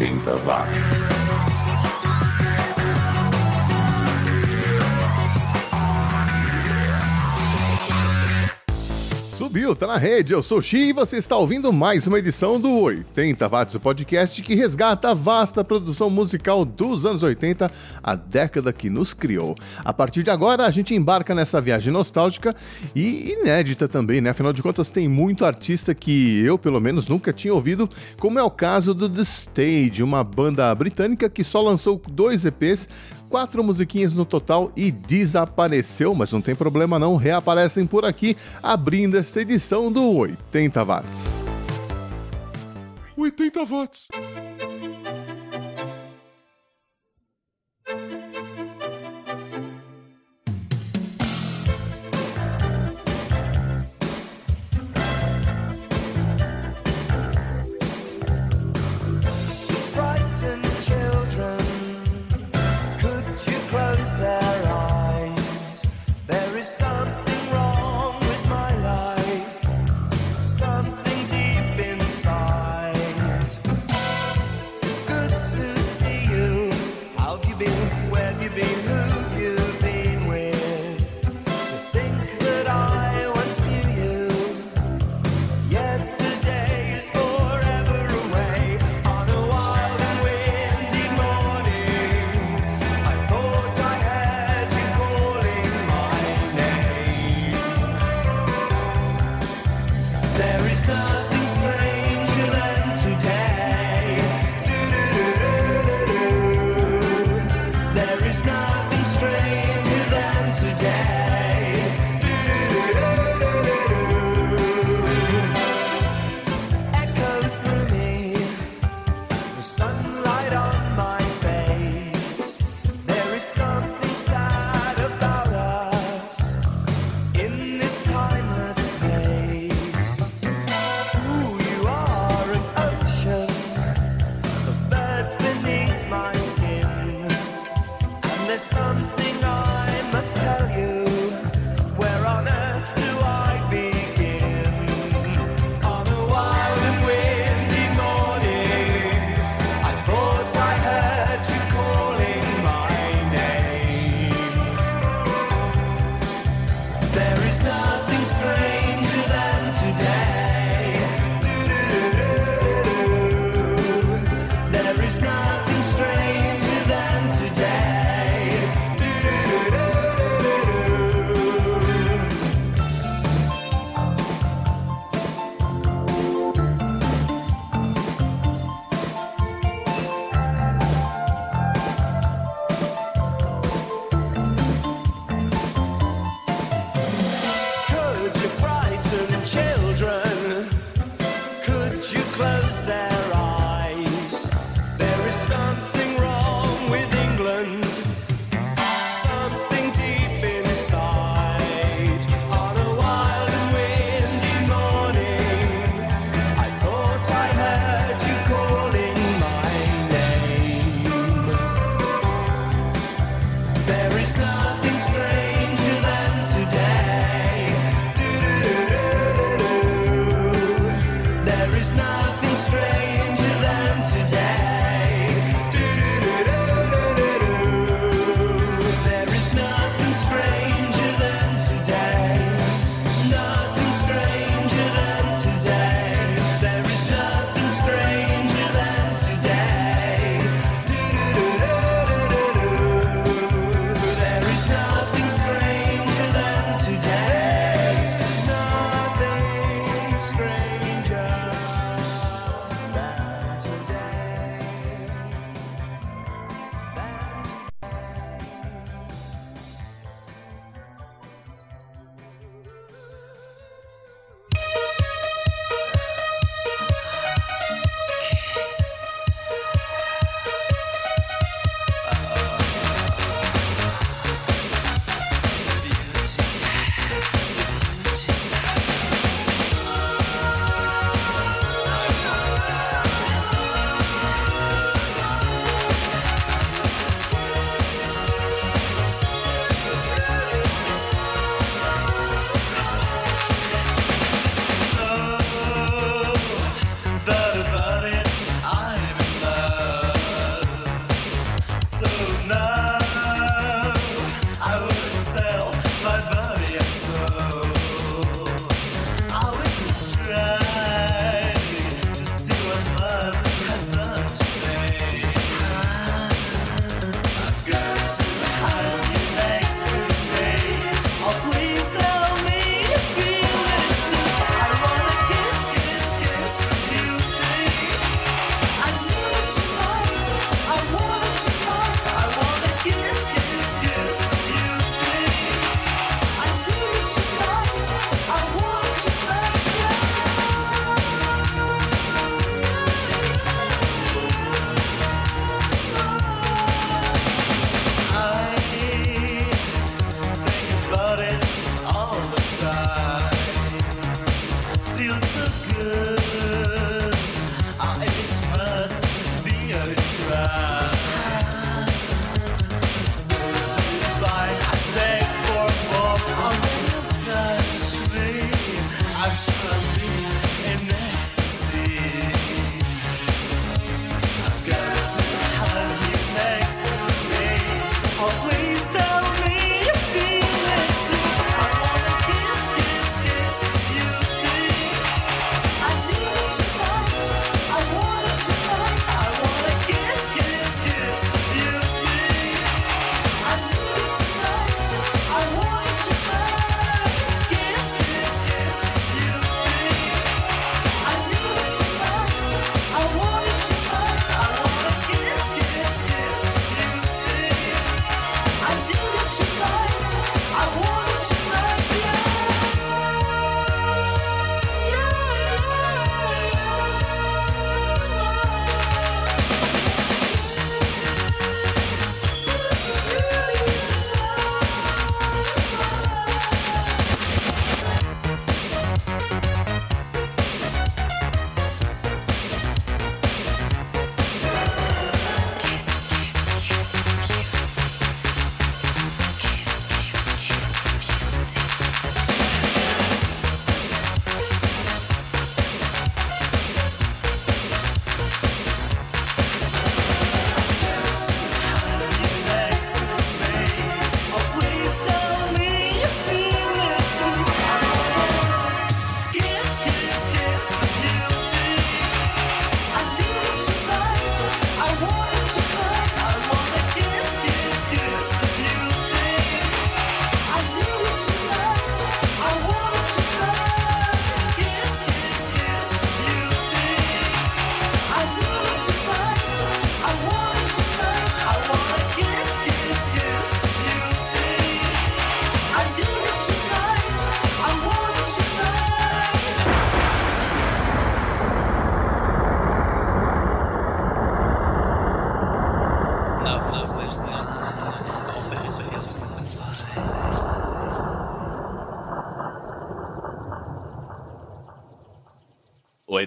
80 watts. Subiu, tá na rede. Eu sou o Xi e você está ouvindo mais uma edição do 80 Watts, o podcast que resgata a vasta produção musical dos anos 80, a década que nos criou. A partir de agora, a gente embarca nessa viagem nostálgica e inédita também, né? Afinal de contas, tem muito artista que eu, pelo menos, nunca tinha ouvido, como é o caso do The Stage, uma banda britânica que só lançou dois EPs quatro musiquinhas no total e desapareceu, mas não tem problema não, reaparecem por aqui, abrindo esta edição do 80 watts. 80 watts.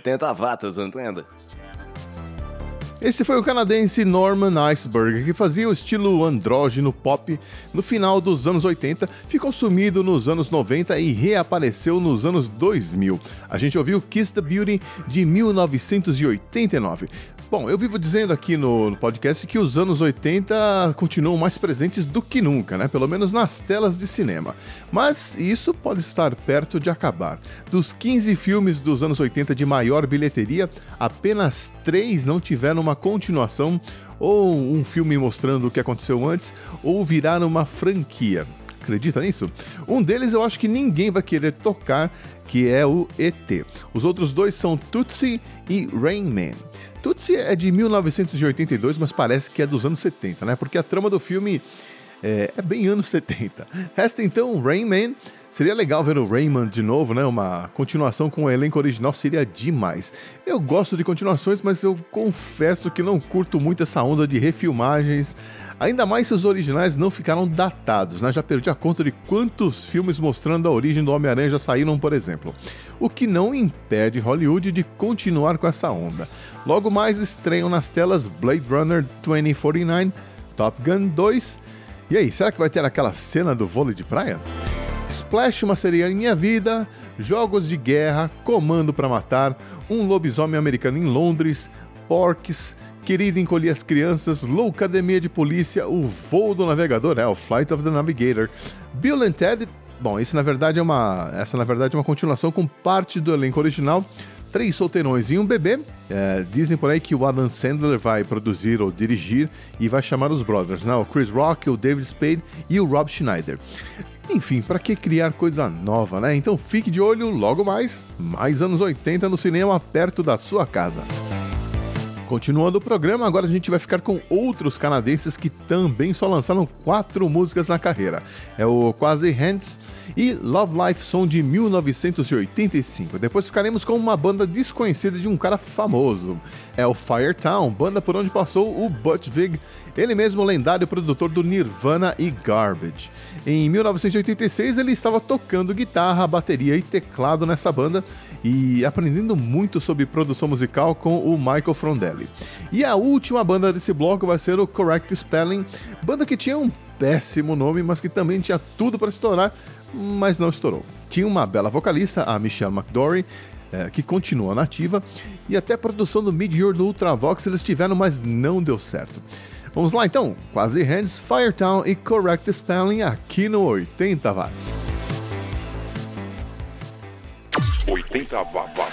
80 watts, entende? Esse foi o canadense Norman Iceberg, que fazia o estilo andrógeno pop no final dos anos 80, ficou sumido nos anos 90 e reapareceu nos anos 2000. A gente ouviu Kiss the Beauty de 1989. Bom, eu vivo dizendo aqui no podcast que os anos 80 continuam mais presentes do que nunca, né? Pelo menos nas telas de cinema. Mas isso pode estar perto de acabar. Dos 15 filmes dos anos 80 de maior bilheteria, apenas 3 não tiveram uma continuação ou um filme mostrando o que aconteceu antes ou viraram uma franquia. Acredita nisso? Um deles eu acho que ninguém vai querer tocar, que é o ET. Os outros dois são Tootsie e Rain Man. Tootsie é de 1982, mas parece que é dos anos 70, né? Porque a trama do filme é, é bem anos 70. Resta então Rain Man. Seria legal ver o Rayman de novo, né? Uma continuação com o elenco original seria demais. Eu gosto de continuações, mas eu confesso que não curto muito essa onda de refilmagens. Ainda mais se os originais não ficaram datados, né? Já perdi a conta de quantos filmes mostrando a origem do Homem-Aranha já saíram, por exemplo. O que não impede Hollywood de continuar com essa onda. Logo mais estreiam nas telas Blade Runner 2049, Top Gun 2. E aí, será que vai ter aquela cena do vôlei de praia? Splash, uma seria em minha vida, jogos de guerra, comando para matar, um lobisomem americano em Londres, Porks, querido encolher as crianças, loucademia de polícia, o voo do navegador, é o Flight of the Navigator, Bill and Ted, bom, isso na verdade é uma, essa na verdade é uma continuação com parte do elenco original, três solteirões e um bebê. É, dizem por aí que o Adam Sandler vai produzir ou dirigir e vai chamar os brothers, né? O Chris Rock, o David Spade e o Rob Schneider. Enfim, para que criar coisa nova, né? Então fique de olho logo mais, mais anos 80 no cinema perto da sua casa. Continuando o programa, agora a gente vai ficar com outros canadenses que também só lançaram quatro músicas na carreira. É o Quasi Hands e Love Life Song de 1985. Depois ficaremos com uma banda desconhecida de um cara famoso. É o Firetown, banda por onde passou o Butch Vig, ele mesmo lendário produtor do Nirvana e Garbage. Em 1986 ele estava tocando guitarra, bateria e teclado nessa banda e aprendendo muito sobre produção musical com o Michael Frondelli. E a última banda desse bloco vai ser o Correct Spelling, banda que tinha um péssimo nome, mas que também tinha tudo para estourar, mas não estourou. Tinha uma bela vocalista, a Michelle McDory, é, que continua nativa, e até a produção do Mid-Year do Ultravox eles tiveram, mas não deu certo. Vamos lá então, Quasi Hands, Firetown e Correct Spelling aqui no 80 watts. 80 watts.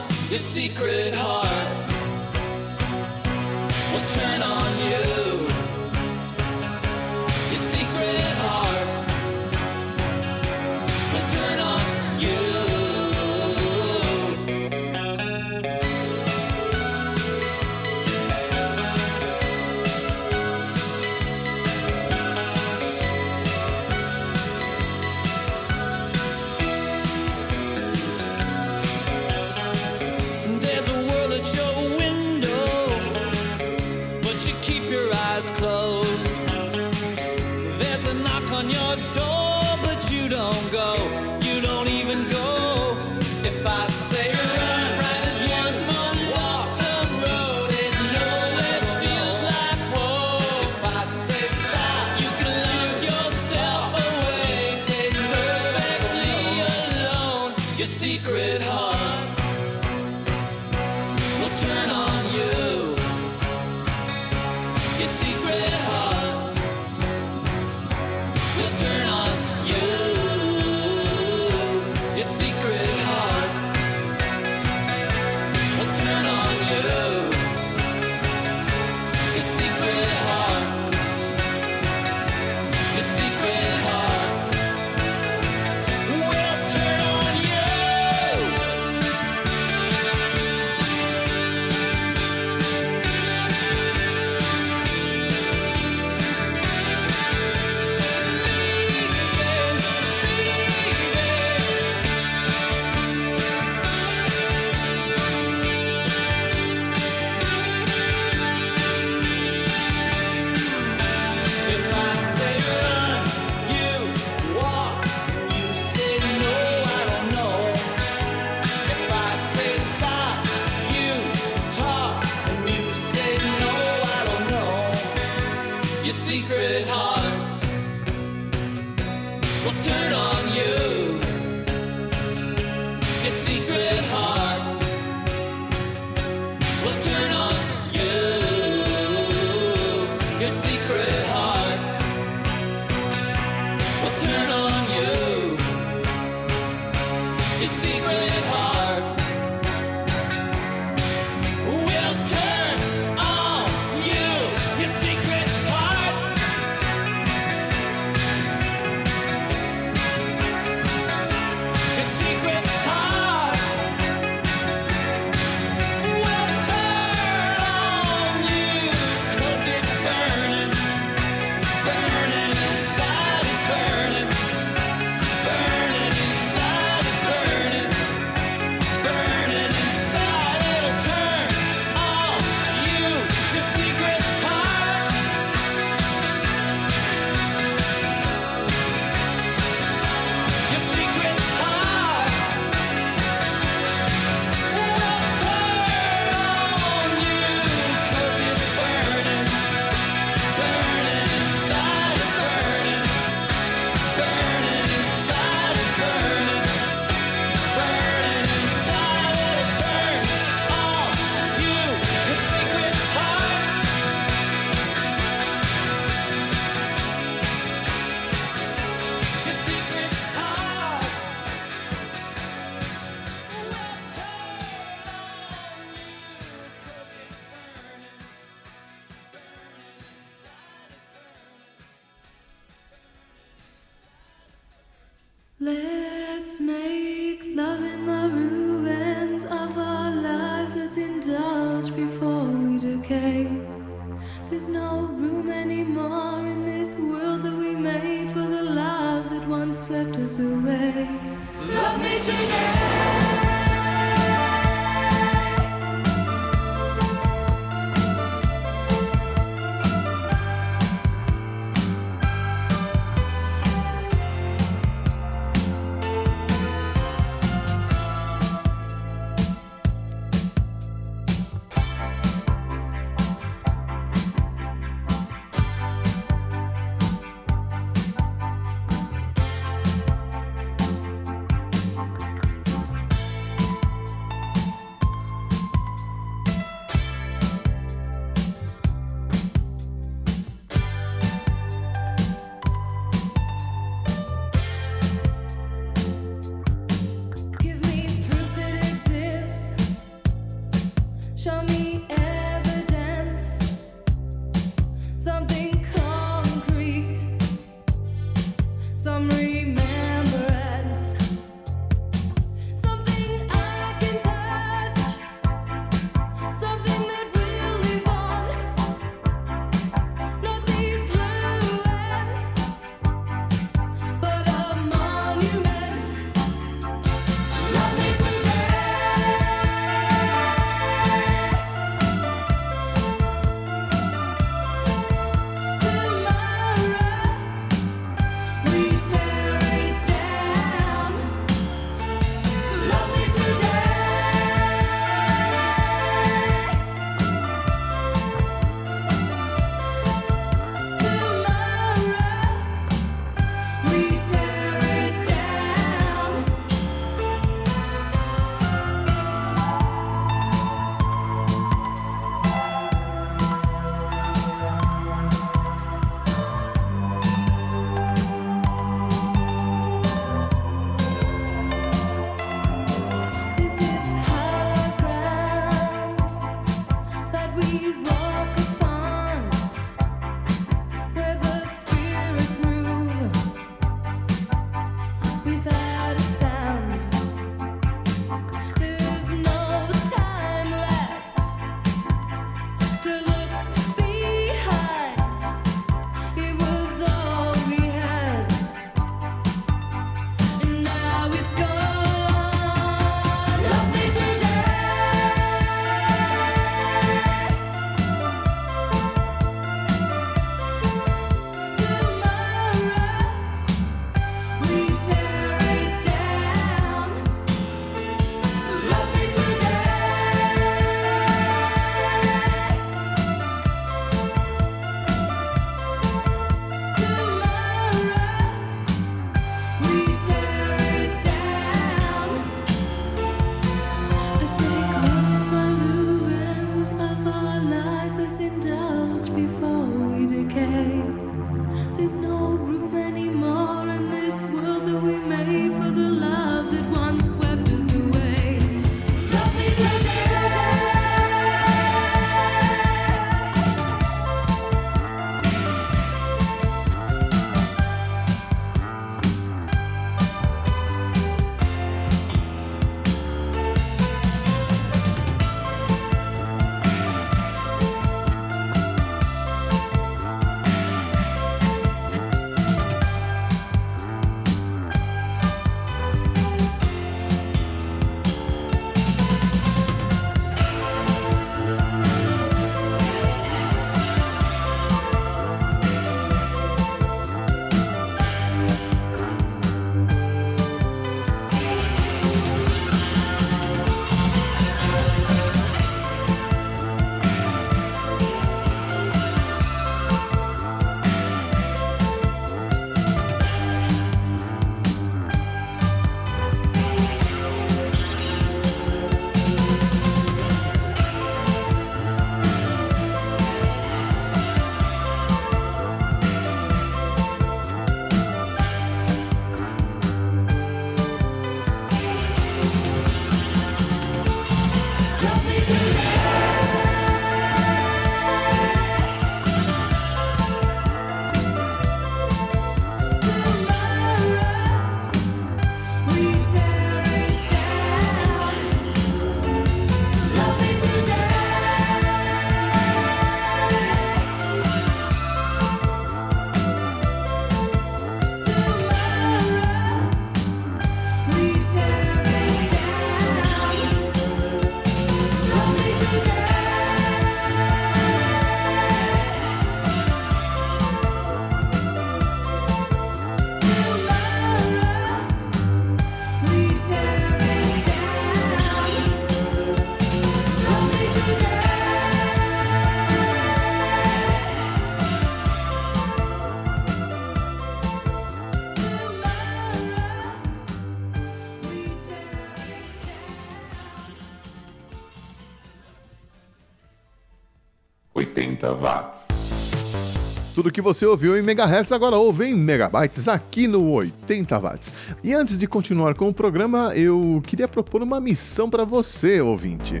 Tudo que você ouviu em megahertz agora ouve em megabytes aqui no 80 watts. E antes de continuar com o programa, eu queria propor uma missão para você, ouvinte.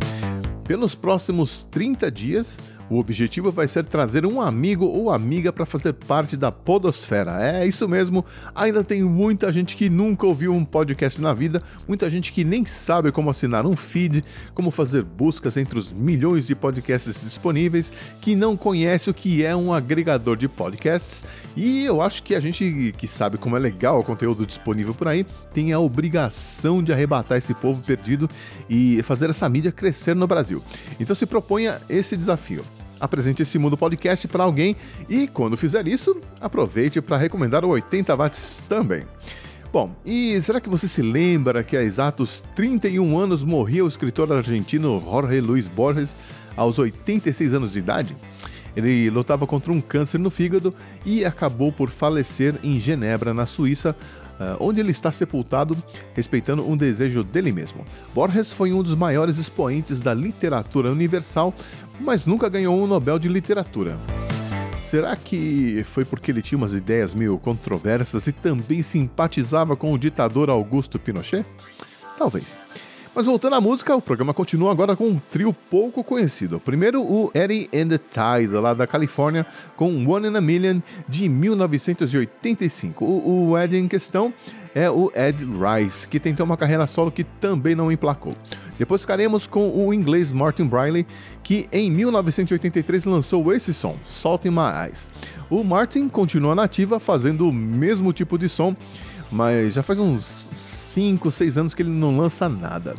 Pelos próximos 30 dias, o objetivo vai ser trazer um amigo ou amiga para fazer parte da Podosfera. É isso mesmo, ainda tem muita gente que nunca ouviu um podcast na vida, muita gente que nem sabe como assinar um feed, como fazer buscas entre os milhões de podcasts disponíveis, que não conhece o que é um agregador de podcasts. E eu acho que a gente que sabe como é legal o conteúdo disponível por aí tem a obrigação de arrebatar esse povo perdido e fazer essa mídia crescer no Brasil. Então se proponha esse desafio. Apresente esse Mundo Podcast para alguém e, quando fizer isso, aproveite para recomendar o 80 Watts também. Bom, e será que você se lembra que há exatos 31 anos morria o escritor argentino Jorge Luis Borges aos 86 anos de idade? Ele lutava contra um câncer no fígado e acabou por falecer em Genebra, na Suíça, ah, onde ele está sepultado, respeitando um desejo dele mesmo. Borges foi um dos maiores expoentes da literatura universal, mas nunca ganhou um Nobel de Literatura. Será que foi porque ele tinha umas ideias meio controversas e também simpatizava com o ditador Augusto Pinochet? Talvez. Mas voltando à música, o programa continua agora com um trio pouco conhecido. Primeiro, o Eddie and the Tide, lá da Califórnia, com One in a Million, de 1985. O, o Ed em questão é o Ed Rice, que tentou uma carreira solo que também não emplacou. Depois ficaremos com o inglês Martin Briley, que em 1983 lançou esse som, Salt in My Eyes. O Martin continua nativa fazendo o mesmo tipo de som, mas já faz uns 5, 6 anos que ele não lança nada.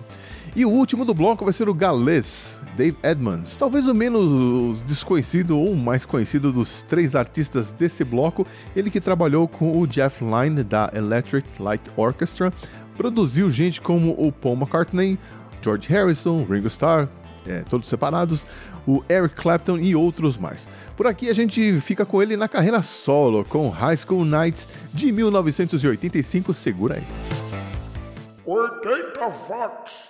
E o último do bloco vai ser o galês Dave Edmonds, talvez o menos desconhecido ou mais conhecido dos três artistas desse bloco, ele que trabalhou com o Jeff Lynne da Electric Light Orchestra, produziu gente como o Paul McCartney, George Harrison, Ringo Starr, é, todos separados, o Eric Clapton e outros mais. Por aqui a gente fica com ele na carreira solo, com High School Nights de 1985, segura aí. 80 watts.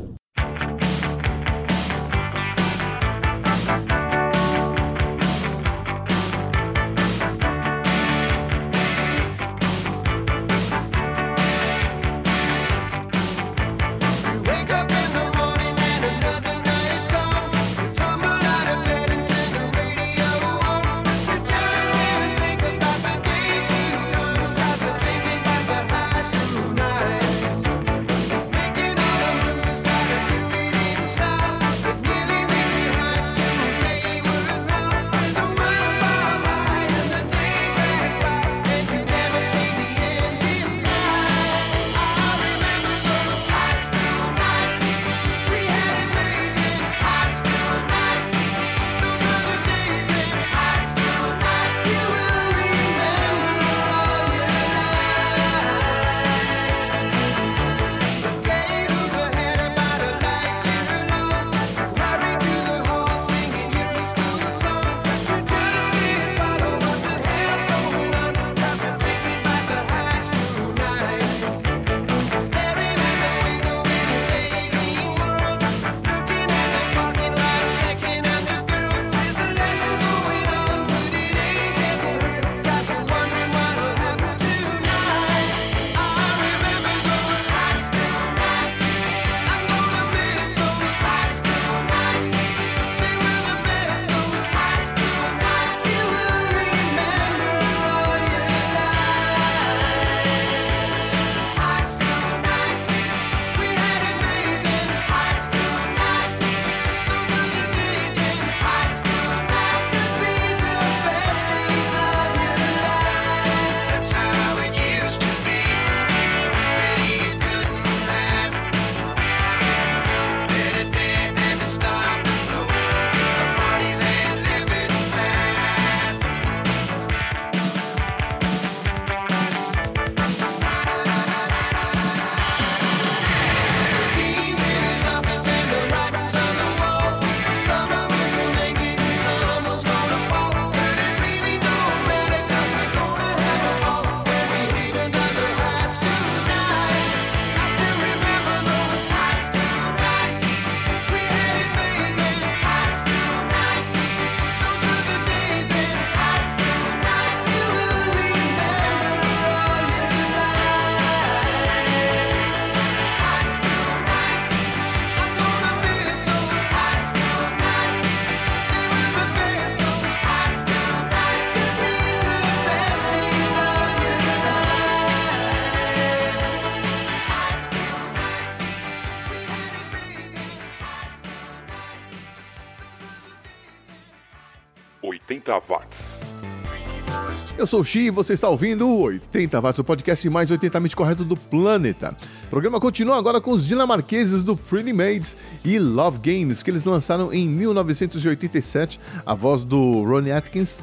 Sou o Xi e você está ouvindo o 80 Watts, o podcast mais 80mente correto do planeta. O programa continua agora com os dinamarqueses do Pretty Maids e Love Games, que eles lançaram em 1987, a voz do Ronnie Atkins,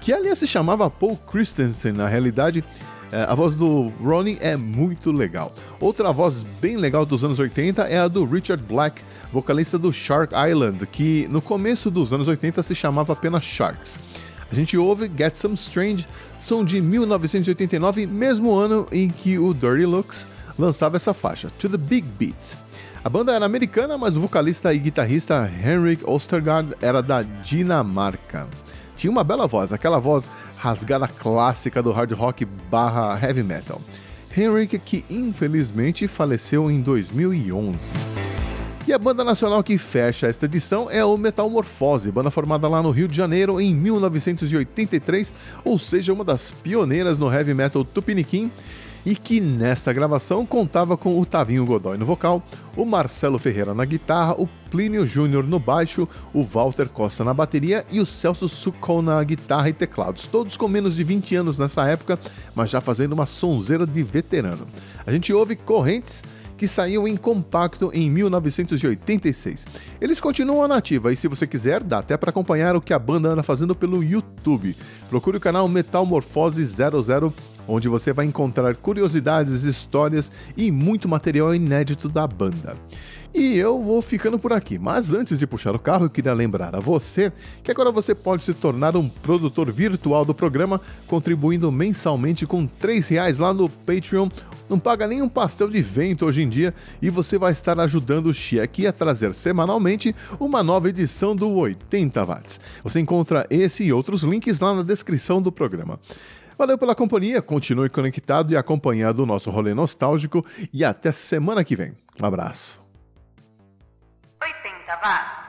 que aliás se chamava Paul Christensen na realidade. é, A voz do Ronnie é muito legal. Outra voz bem legal dos anos 80 é a do Richard Black, vocalista do Shark Island, que no começo dos anos 80 se chamava apenas Sharks. A gente ouve Get Some Strange, som de 1989, mesmo ano em que o Dirty Looks lançava essa faixa, To The Big Beat. A banda era americana, mas o vocalista e guitarrista Henrik Ostergaard era da Dinamarca. Tinha uma bela voz, aquela voz rasgada clássica do hard rock barra heavy metal. Henrik que infelizmente faleceu em 2011. E a banda nacional que fecha esta edição é o Metalmorfose, banda formada lá no Rio de Janeiro em 1983, ou seja, uma das pioneiras no heavy metal tupiniquim, e que nesta gravação contava com o Tavinho Godoy no vocal, o Marcelo Ferreira na guitarra, o Plínio Júnior no baixo, o Walter Costa na bateria e o Celso Sucol na guitarra e teclados, todos com menos de 20 anos nessa época, mas já fazendo uma sonzeira de veterano. A gente ouve Correntes, que saiu em compacto em 1986. Eles continuam na ativa e se você quiser, dá até para acompanhar o que a banda anda fazendo pelo YouTube. Procure o canal Metalmorfose 00 onde você vai encontrar curiosidades, histórias e muito material inédito da banda. E eu vou ficando por aqui, mas antes de puxar o carro, eu queria lembrar a você que agora você pode se tornar um produtor virtual do programa, contribuindo mensalmente com R$ reais lá no Patreon. Não paga nem um pastel de vento hoje em dia e você vai estar ajudando o Xi aqui a trazer semanalmente uma nova edição do 80 Watts. Você encontra esse e outros links lá na descrição do programa. Valeu pela companhia, continue conectado e acompanhado o nosso rolê nostálgico e até semana que vem. Um abraço. 80 watts. parked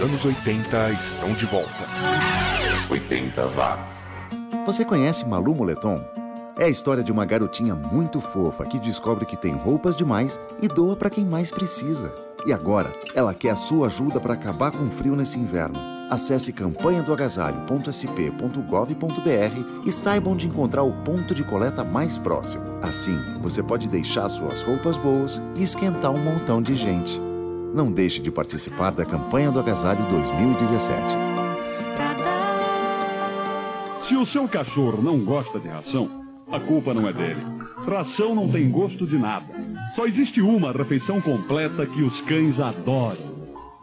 Os anos 80 estão de volta. 80 watts. Você conhece Malu Moletom? É a história de uma garotinha muito fofa que descobre que tem roupas demais e doa para quem mais precisa. E agora, ela quer a sua ajuda para acabar com o frio nesse inverno. Acesse campanha do agasalho.sp.gov.br e saiba onde encontrar o ponto de coleta mais próximo. Assim, você pode deixar suas roupas boas e esquentar um montão de gente. Não deixe de participar da campanha do agasalho 2017. Pra dar. Se o seu cachorro não gosta de ração, a culpa não é dele. Ração não tem gosto de nada. Só existe uma refeição completa que os cães adoram: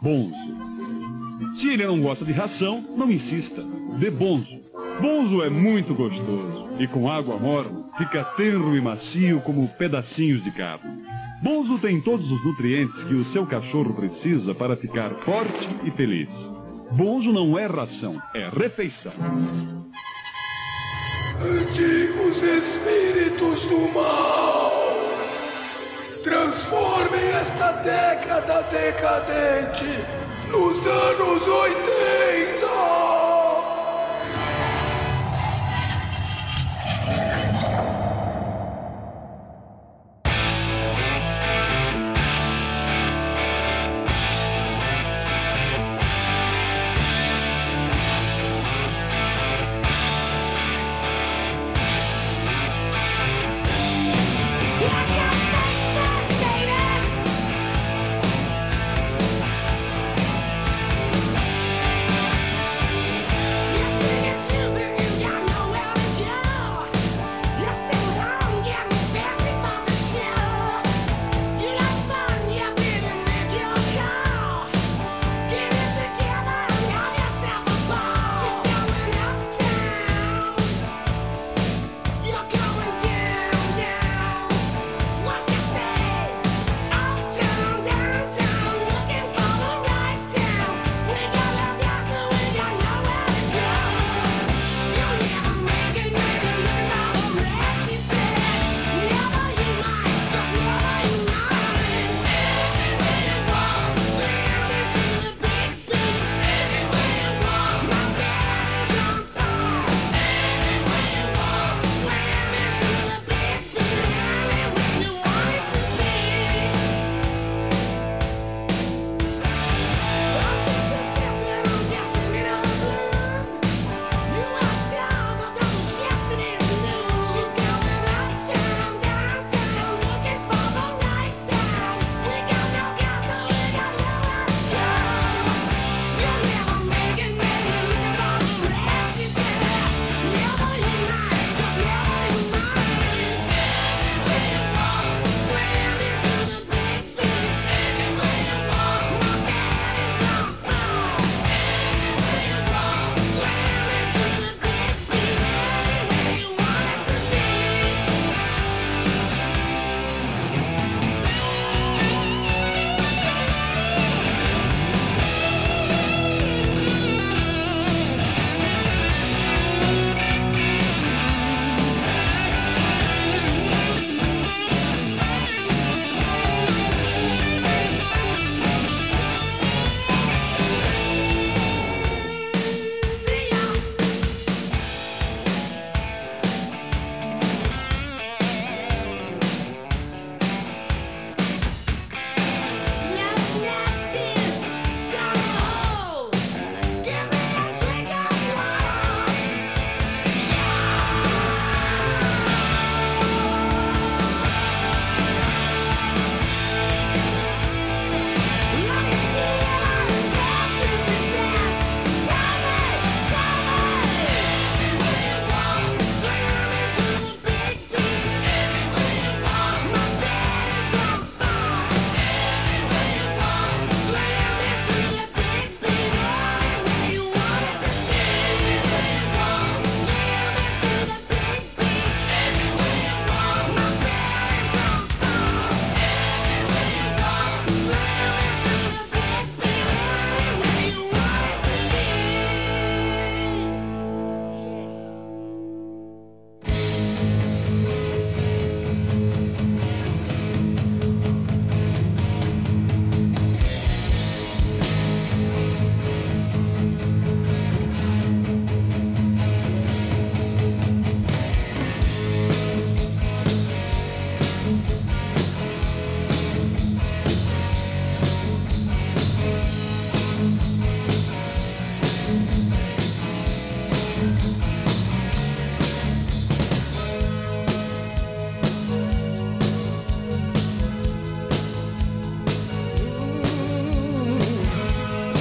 Bonzo. Se ele não gosta de ração, não insista. Dê Bonzo. Bonzo é muito gostoso e com água morna fica tenro e macio como pedacinhos de carne. Bonzo tem todos os nutrientes que o seu cachorro precisa para ficar forte e feliz. Bonzo não é ração, é refeição. Antigos espíritos do mal, transformem esta década decadente nos anos 80.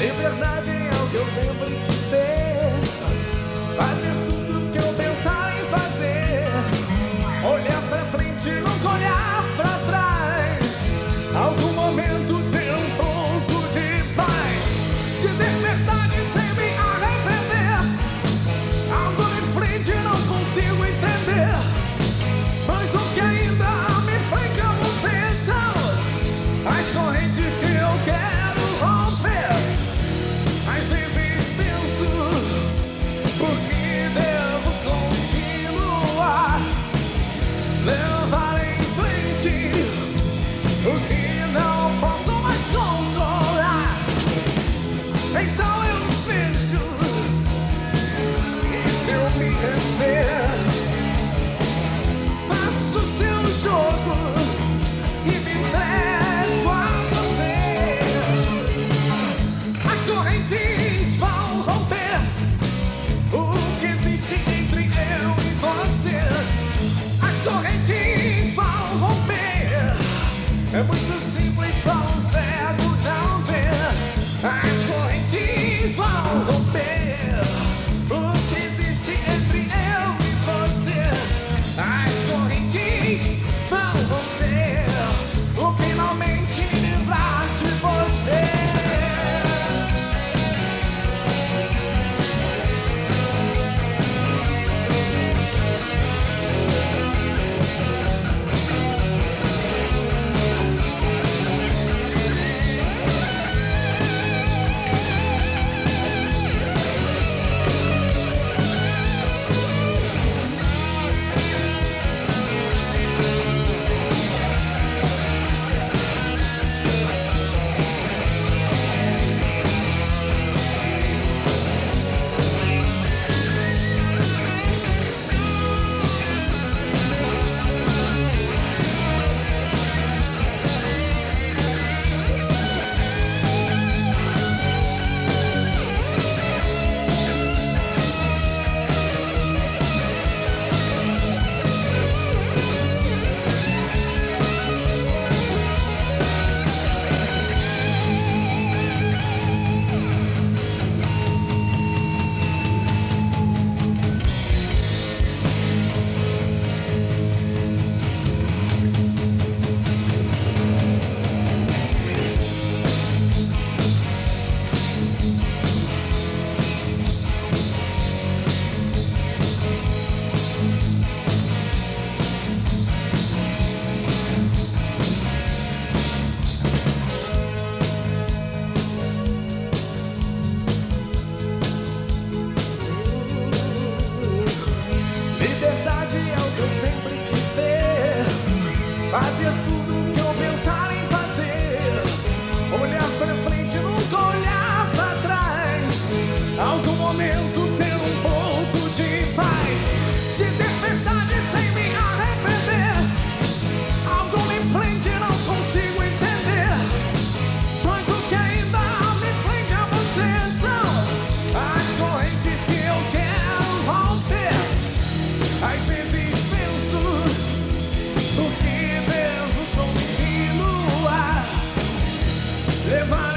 Liberdade é o que eu sempre quis levar